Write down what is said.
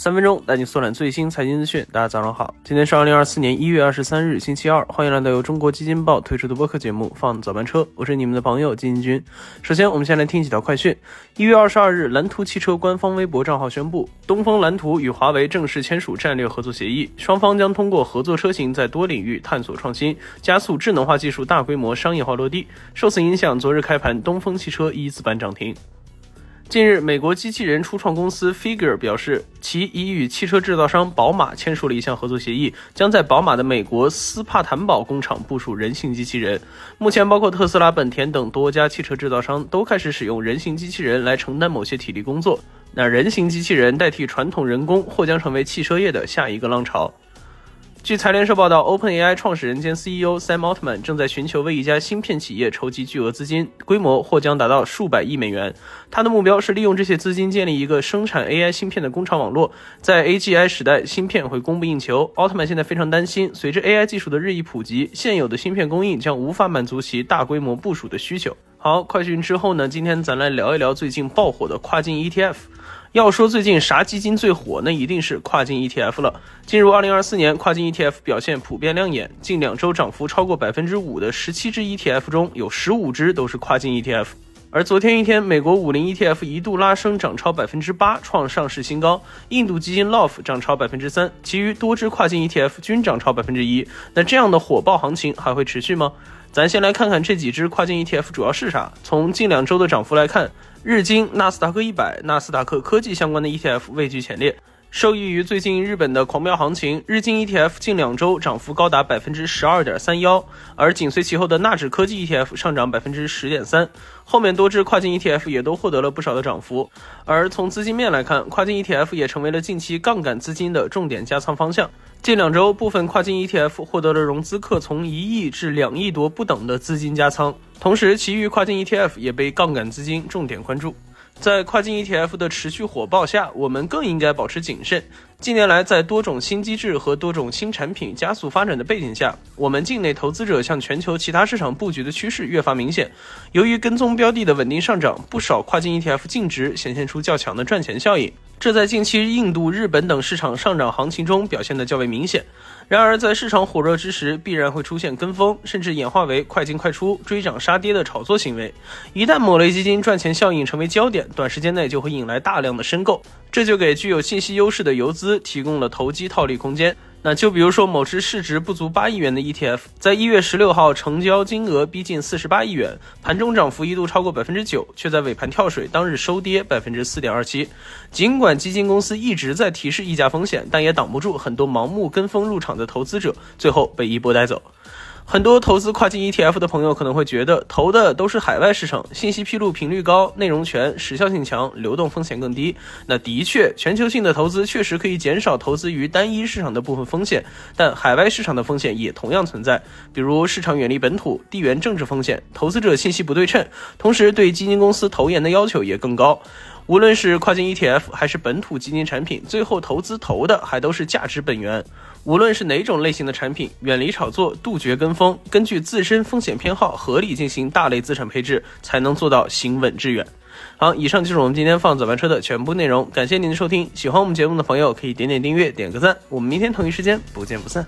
三分钟带你速览最新财经资讯。大家早上好，今天是二零二四年一月二十三日，星期二。欢迎来到由中国基金报推出的播客节目《放早班车》，我是你们的朋友金金君。首先，我们先来听几条快讯。一月二十二日，蓝图汽车官方微博账号宣布，东风蓝图与华为正式签署战略合作协议，双方将通过合作车型在多领域探索创新，加速智能化技术大规模商业化落地。受此影响，昨日开盘，东风汽车一字板涨停。近日，美国机器人初创公司 Figure 表示，其已与汽车制造商宝马签署了一项合作协议，将在宝马的美国斯帕坦堡工厂部署人形机器人。目前，包括特斯拉、本田等多家汽车制造商都开始使用人形机器人来承担某些体力工作。那人形机器人代替传统人工，或将成为汽车业的下一个浪潮。据财联社报道，OpenAI 创始人兼 CEO Sam Altman 正在寻求为一家芯片企业筹集巨额资金，规模或将达到数百亿美元。他的目标是利用这些资金建立一个生产 AI 芯片的工厂网络。在 AGI 时代，芯片会供不应求。奥特曼现在非常担心，随着 AI 技术的日益普及，现有的芯片供应将无法满足其大规模部署的需求。好，快讯之后呢？今天咱来聊一聊最近爆火的跨境 ETF。要说最近啥基金最火，那一定是跨境 ETF 了。进入2024年，跨境 ETF 表现普遍亮眼，近两周涨幅超过百分之五的十七只 ETF 中有十五只都是跨境 ETF。而昨天一天，美国五零 ETF 一度拉升，涨超百分之八，创上市新高。印度基金 LOF 涨超百分之三，其余多只跨境 ETF 均涨超百分之一。那这样的火爆行情还会持续吗？咱先来看看这几只跨境 ETF 主要是啥。从近两周的涨幅来看。日经、纳斯达克一百、纳斯达克科技相关的 ETF 位居前列。受益于最近日本的狂飙行情，日经 ETF 近两周涨幅高达百分之十二点三幺，而紧随其后的纳指科技 ETF 上涨百分之十点三。后面多只跨境 ETF 也都获得了不少的涨幅。而从资金面来看，跨境 ETF 也成为了近期杠杆资金的重点加仓方向。近两周，部分跨境 ETF 获得了融资客从一亿至两亿多不等的资金加仓。同时，其余跨境 ETF 也被杠杆资金重点关注。在跨境 ETF 的持续火爆下，我们更应该保持谨慎。近年来，在多种新机制和多种新产品加速发展的背景下，我们境内投资者向全球其他市场布局的趋势越发明显。由于跟踪标的的稳定上涨，不少跨境 ETF 净值显现出较强的赚钱效应。这在近期印度、日本等市场上涨行情中表现得较为明显。然而，在市场火热之时，必然会出现跟风，甚至演化为快进快出、追涨杀跌的炒作行为。一旦某类基金赚钱效应成为焦点，短时间内就会引来大量的申购，这就给具有信息优势的游资提供了投机套利空间。那就比如说某只市值不足八亿元的 ETF，在一月十六号成交金额逼近四十八亿元，盘中涨幅一度超过百分之九，却在尾盘跳水，当日收跌百分之四点二七。尽管基金公司一直在提示溢价风险，但也挡不住很多盲目跟风入场的投资者，最后被一波带走。很多投资跨境 ETF 的朋友可能会觉得，投的都是海外市场，信息披露频率高，内容全，时效性强，流动风险更低。那的确，全球性的投资确实可以减少投资于单一市场的部分风险，但海外市场的风险也同样存在，比如市场远离本土、地缘政治风险、投资者信息不对称，同时对基金公司投研的要求也更高。无论是跨境 ETF 还是本土基金产品，最后投资投的还都是价值本源。无论是哪种类型的产品，远离炒作，杜绝跟风，根据自身风险偏好合理进行大类资产配置，才能做到行稳致远。好，以上就是我们今天放早班车的全部内容，感谢您的收听。喜欢我们节目的朋友可以点点订阅，点个赞。我们明天同一时间不见不散。